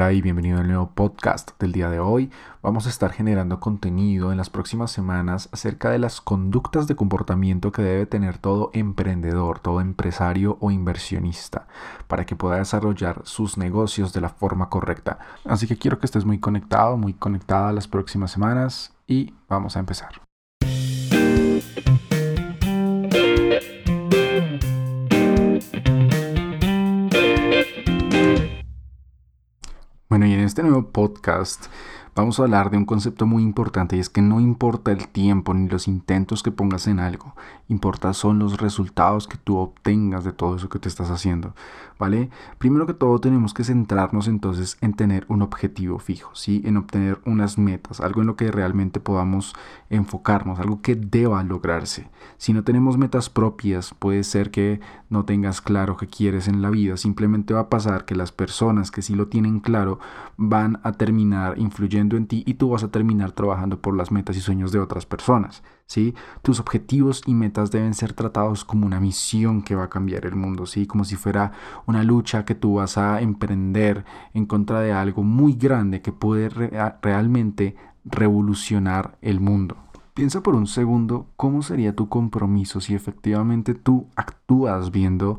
Hola y bienvenido al nuevo podcast del día de hoy. Vamos a estar generando contenido en las próximas semanas acerca de las conductas de comportamiento que debe tener todo emprendedor, todo empresario o inversionista para que pueda desarrollar sus negocios de la forma correcta. Así que quiero que estés muy conectado, muy conectada las próximas semanas y vamos a empezar. Bueno, y en este nuevo podcast vamos a hablar de un concepto muy importante y es que no importa el tiempo ni los intentos que pongas en algo, importa son los resultados que tú obtengas de todo eso que te estás haciendo, ¿vale? Primero que todo tenemos que centrarnos entonces en tener un objetivo fijo, ¿sí? En obtener unas metas, algo en lo que realmente podamos enfocarnos, algo que deba lograrse. Si no tenemos metas propias, puede ser que no tengas claro qué quieres en la vida, simplemente va a pasar que las personas que sí lo tienen claro van a terminar influyendo en ti y tú vas a terminar trabajando por las metas y sueños de otras personas. ¿sí? Tus objetivos y metas deben ser tratados como una misión que va a cambiar el mundo, ¿sí? como si fuera una lucha que tú vas a emprender en contra de algo muy grande que puede realmente revolucionar el mundo. Piensa por un segundo cómo sería tu compromiso si efectivamente tú actúas viendo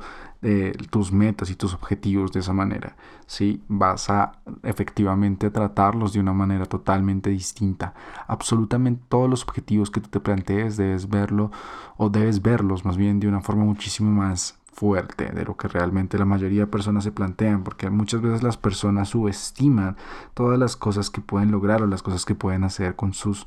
tus metas y tus objetivos de esa manera. Si vas a efectivamente tratarlos de una manera totalmente distinta. Absolutamente todos los objetivos que tú te plantees debes verlo o debes verlos más bien de una forma muchísimo más fuerte de lo que realmente la mayoría de personas se plantean, porque muchas veces las personas subestiman todas las cosas que pueden lograr o las cosas que pueden hacer con sus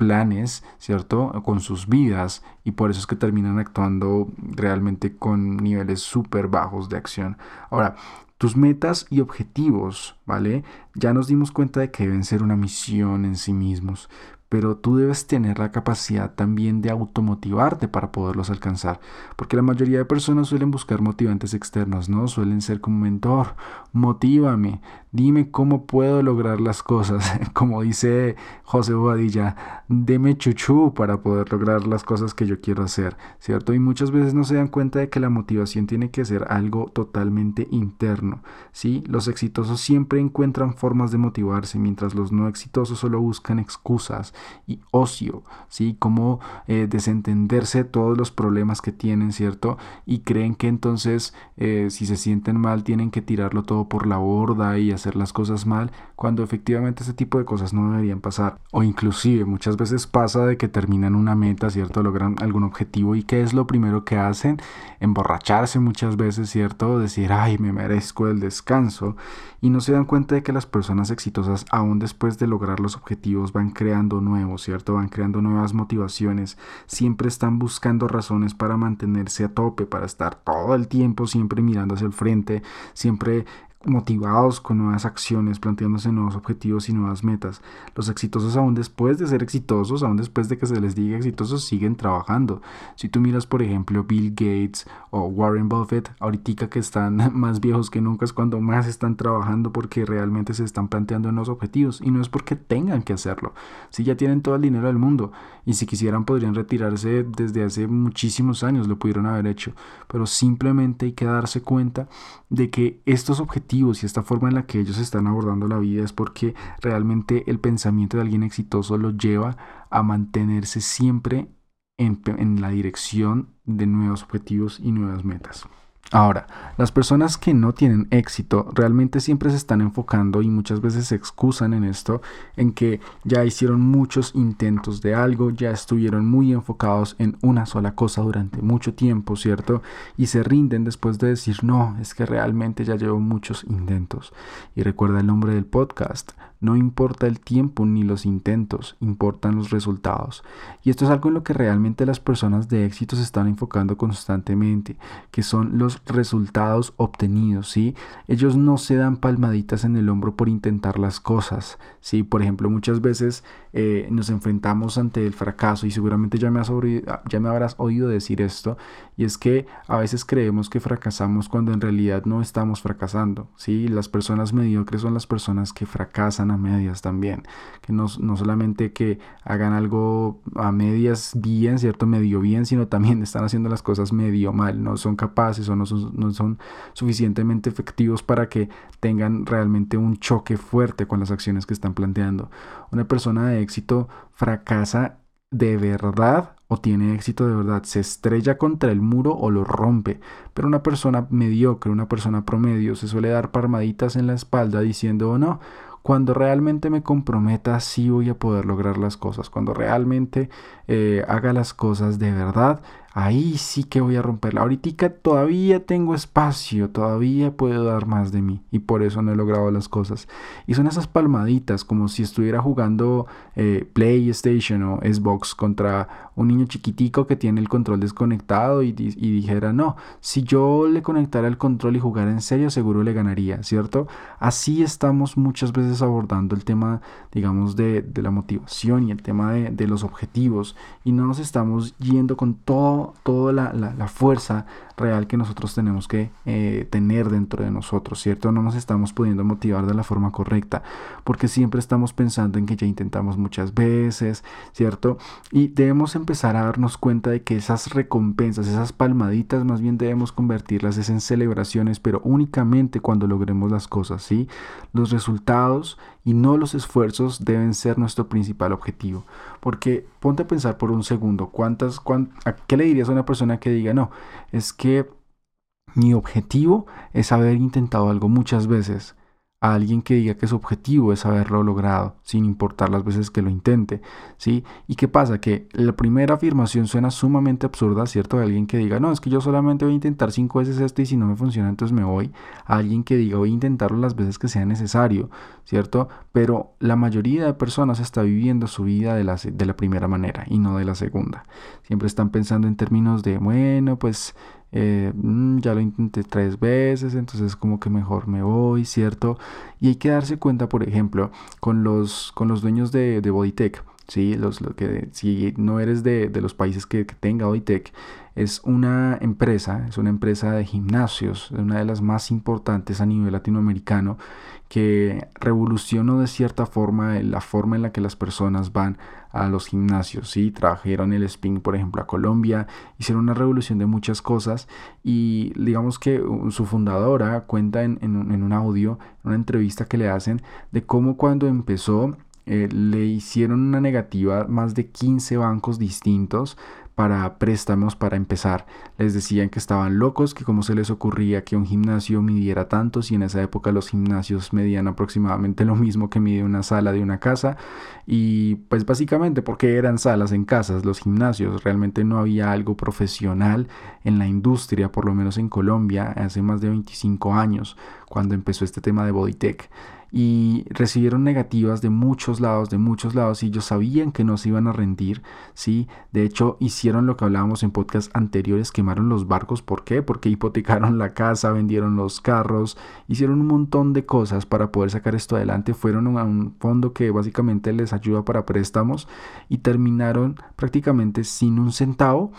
planes, ¿cierto? Con sus vidas y por eso es que terminan actuando realmente con niveles súper bajos de acción. Ahora, tus metas y objetivos, ¿vale? Ya nos dimos cuenta de que deben ser una misión en sí mismos, pero tú debes tener la capacidad también de automotivarte para poderlos alcanzar, porque la mayoría de personas suelen buscar motivantes externos, ¿no? Suelen ser como mentor, motívame, dime cómo puedo lograr las cosas, como dice José Bobadilla, deme chuchú para poder lograr las cosas que yo quiero hacer, ¿cierto? Y muchas veces no se dan cuenta de que la motivación tiene que ser algo totalmente interno, ¿sí? Los exitosos siempre encuentran formas de motivarse, mientras los no exitosos solo buscan excusas, y ocio, ¿sí? Como eh, desentenderse de todos los problemas que tienen, ¿cierto? Y creen que entonces eh, si se sienten mal tienen que tirarlo todo por la borda y hacer las cosas mal, cuando efectivamente ese tipo de cosas no deberían pasar. O inclusive muchas veces pasa de que terminan una meta, ¿cierto? Logran algún objetivo y ¿qué es lo primero que hacen? Emborracharse muchas veces, ¿cierto? Decir, ay, me merezco el descanso. Y no se dan cuenta de que las personas exitosas, aún después de lograr los objetivos, van creando nuevos, ¿cierto? Van creando nuevas motivaciones, siempre están buscando razones para mantenerse a tope, para estar todo el tiempo siempre mirando hacia el frente, siempre motivados con nuevas acciones, planteándose nuevos objetivos y nuevas metas. Los exitosos aún después de ser exitosos, aún después de que se les diga exitosos, siguen trabajando. Si tú miras, por ejemplo, Bill Gates o Warren Buffett, ahorita que están más viejos que nunca es cuando más están trabajando porque realmente se están planteando nuevos objetivos y no es porque tengan que hacerlo. Si ya tienen todo el dinero del mundo y si quisieran podrían retirarse desde hace muchísimos años, lo pudieron haber hecho, pero simplemente hay que darse cuenta de que estos objetivos y esta forma en la que ellos están abordando la vida es porque realmente el pensamiento de alguien exitoso lo lleva a mantenerse siempre en, la dirección de nuevos objetivos y nuevas metas. Ahora, las personas que no tienen éxito realmente siempre se están enfocando y muchas veces se excusan en esto, en que ya hicieron muchos intentos de algo, ya estuvieron muy enfocados en una sola cosa durante mucho tiempo, ¿cierto? Y se rinden después de decir, no, es que realmente ya llevo muchos intentos. Y recuerda el nombre del podcast, no importa el tiempo ni los intentos, importan los resultados. Y esto es algo en lo que realmente las personas de éxito se están enfocando constantemente, que son los resultados obtenidos, ¿sí? Ellos no se dan palmaditas en el hombro por intentar las cosas, ¿sí? Por ejemplo, muchas veces eh, nos enfrentamos ante el fracaso y seguramente ya me, has ya me habrás oído decir esto y es que a veces creemos que fracasamos cuando en realidad no estamos fracasando, ¿sí? Las personas mediocres son las personas que fracasan a medias también, que no, no solamente que hagan algo a medias bien, ¿cierto? Medio bien, sino también están haciendo las cosas medio mal, no son capaces o no son, no son suficientemente efectivos para que tengan realmente un choque fuerte con las acciones que están planteando. Una persona de éxito fracasa de verdad o tiene éxito de verdad, se estrella contra el muro o lo rompe. Pero una persona mediocre, una persona promedio, se suele dar palmaditas en la espalda diciendo, oh, no, cuando realmente me comprometa sí voy a poder lograr las cosas. Cuando realmente eh, haga las cosas de verdad, ahí sí que voy a romperla. Ahorita todavía tengo espacio, todavía puedo dar más de mí y por eso no he logrado las cosas. Y son esas palmaditas como si estuviera jugando eh, PlayStation o Xbox contra un niño chiquitico que tiene el control desconectado y, dijera, no, si yo le conectara el control y jugara en serio, seguro le ganaría, ¿cierto? Así estamos muchas veces abordando el tema, digamos, de, la motivación y el tema de, de los objetivos y no nos estamos yendo con todo toda la, fuerza real que nosotros tenemos que eh, tener dentro de nosotros, ¿cierto? No nos estamos pudiendo motivar de la forma correcta, porque siempre estamos pensando en que ya intentamos muchas veces, ¿cierto? Y debemos empezar a darnos cuenta de que esas recompensas, esas palmaditas, más bien debemos convertirlas en celebraciones, pero únicamente cuando logremos las cosas, ¿sí? Los resultados y no los esfuerzos deben ser nuestro principal objetivo. Porque ponte a pensar por un segundo, ¿cuántas, ¿a qué le dirías a una persona que diga, no, es que mi objetivo es haber intentado algo muchas veces? A alguien que diga que su objetivo es haberlo logrado, sin importar las veces que lo intente, ¿sí? ¿Y qué pasa? Que la primera afirmación suena sumamente absurda, ¿cierto? De alguien que diga, no, es que yo solamente voy a intentar cinco veces esto y si no me funciona, entonces me voy. A alguien que diga, voy a intentarlo las veces que sea necesario, ¿cierto? Pero la mayoría de personas está viviendo su vida de la, de la primera manera y no de la segunda. Siempre están pensando en términos de, bueno, pues eh, mm, ya lo intenté tres veces, entonces como que mejor me voy, ¿cierto? Y hay que darse cuenta, por ejemplo, con los, con los dueños de, de ¿sí? Los, lo que, si no eres de, de los países que, que tenga Bodytech, es una empresa, es una empresa de gimnasios, una de las más importantes a nivel latinoamericano, que revolucionó de cierta forma la forma en la que las personas van a los gimnasios, ¿sí? Trajeron el spin, por ejemplo, a Colombia, hicieron una revolución de muchas cosas y digamos que su fundadora cuenta en, un audio, en una entrevista que le hacen, de cómo cuando empezó eh, le hicieron una negativa más de 15 bancos distintos para préstamos para empezar. Les decían que estaban locos, que cómo se les ocurría que un gimnasio midiera tantos y en esa época los gimnasios medían aproximadamente lo mismo que mide una sala de una casa. Y pues básicamente porque eran salas en casas los gimnasios, realmente no había algo profesional en la industria, por lo menos en Colombia, hace más de 25 años cuando empezó este tema de Bodytech y recibieron negativas de muchos lados, de muchos lados y ellos sabían que no se iban a rendir, ¿sí? De hecho, hicieron lo que hablábamos en podcast anteriores, quemaron los barcos, ¿por qué? Porque hipotecaron la casa, vendieron los carros, hicieron un montón de cosas para poder sacar esto adelante, fueron a un fondo que básicamente les ayuda para préstamos y terminaron prácticamente sin un centavo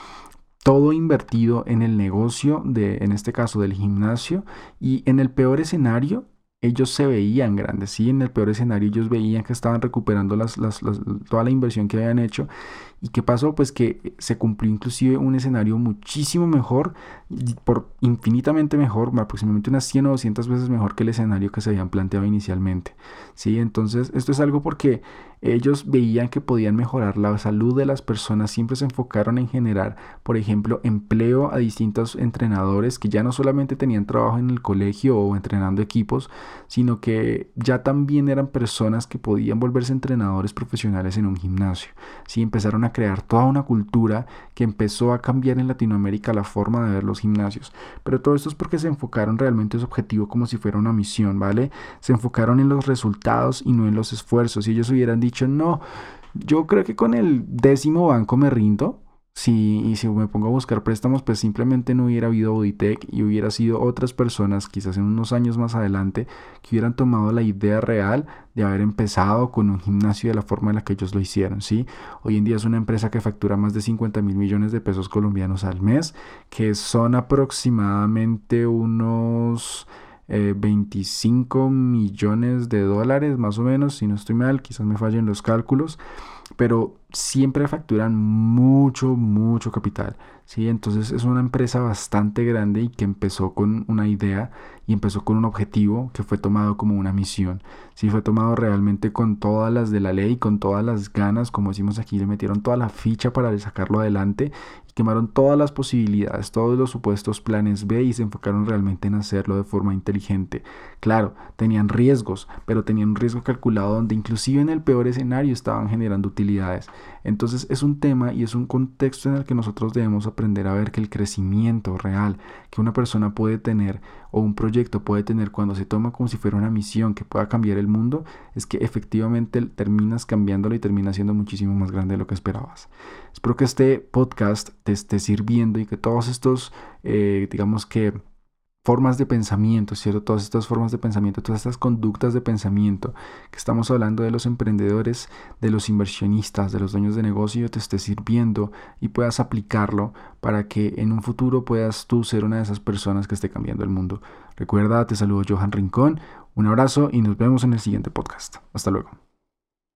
todo invertido en el negocio de, en este caso, del gimnasio y en el peor escenario ellos se veían grandes, sí, en el peor escenario ellos veían que estaban recuperando las, toda la inversión que habían hecho ¿Y qué pasó? Pues que se cumplió inclusive un escenario muchísimo mejor, por infinitamente mejor, aproximadamente unas 100 o 200 veces mejor que el escenario que se habían planteado inicialmente. ¿sí? Entonces, esto es algo porque ellos veían que podían mejorar la salud de las personas, siempre se enfocaron en generar, por ejemplo, empleo a distintos entrenadores que ya no solamente tenían trabajo en el colegio o entrenando equipos, sino que ya también eran personas que podían volverse entrenadores profesionales en un gimnasio. ¿sí? Empezaron a crear toda una cultura que empezó a cambiar en Latinoamérica la forma de ver los gimnasios. Pero todo esto es porque se enfocaron realmente en su objetivo como si fuera una misión, ¿vale? Se enfocaron en los resultados y no en los esfuerzos. Si ellos hubieran dicho, no, yo creo que con el décimo banco me rindo, si, y si me pongo a buscar préstamos, pues simplemente no hubiera habido Auditec y hubiera sido otras personas, quizás en unos años más adelante, que hubieran tomado la idea real de haber empezado con un gimnasio de la forma en la que ellos lo hicieron, ¿sí? Hoy en día es una empresa que factura más de 50 mil millones de pesos colombianos al mes, que son aproximadamente unos... 25 eh, millones de dólares más o menos, si no estoy mal, quizás me fallen los cálculos, pero siempre facturan mucho, mucho capital. ¿sí? Entonces es una empresa bastante grande y que empezó con una idea y empezó con un objetivo que fue tomado como una misión. Sí, fue tomado realmente con todas las de la ley, con todas las ganas, como decimos aquí, le metieron toda la ficha para sacarlo adelante y quemaron todas las posibilidades, todos los supuestos planes B y se enfocaron realmente en hacerlo de forma inteligente. Claro, tenían riesgos, pero tenían un riesgo calculado donde inclusive en el peor escenario estaban generando utilidades. Entonces es un tema y es un contexto en el que nosotros debemos aprender a ver que el crecimiento real que una persona puede tener o un proyecto puede tener cuando se toma como si fuera una misión que pueda cambiar el mundo, es que efectivamente terminas cambiándolo y termina siendo muchísimo más grande de lo que esperabas. Espero que este podcast te esté sirviendo y que todos estos, eh, digamos que formas de pensamiento, ¿cierto? Todas estas formas de pensamiento, todas estas conductas de pensamiento que estamos hablando de los emprendedores, de los inversionistas, de los dueños de negocio, te esté sirviendo y puedas aplicarlo para que en un futuro puedas tú ser una de esas personas que esté cambiando el mundo. Recuerda, te saludo Johan Rincón, un abrazo y nos vemos en el siguiente podcast. Hasta luego.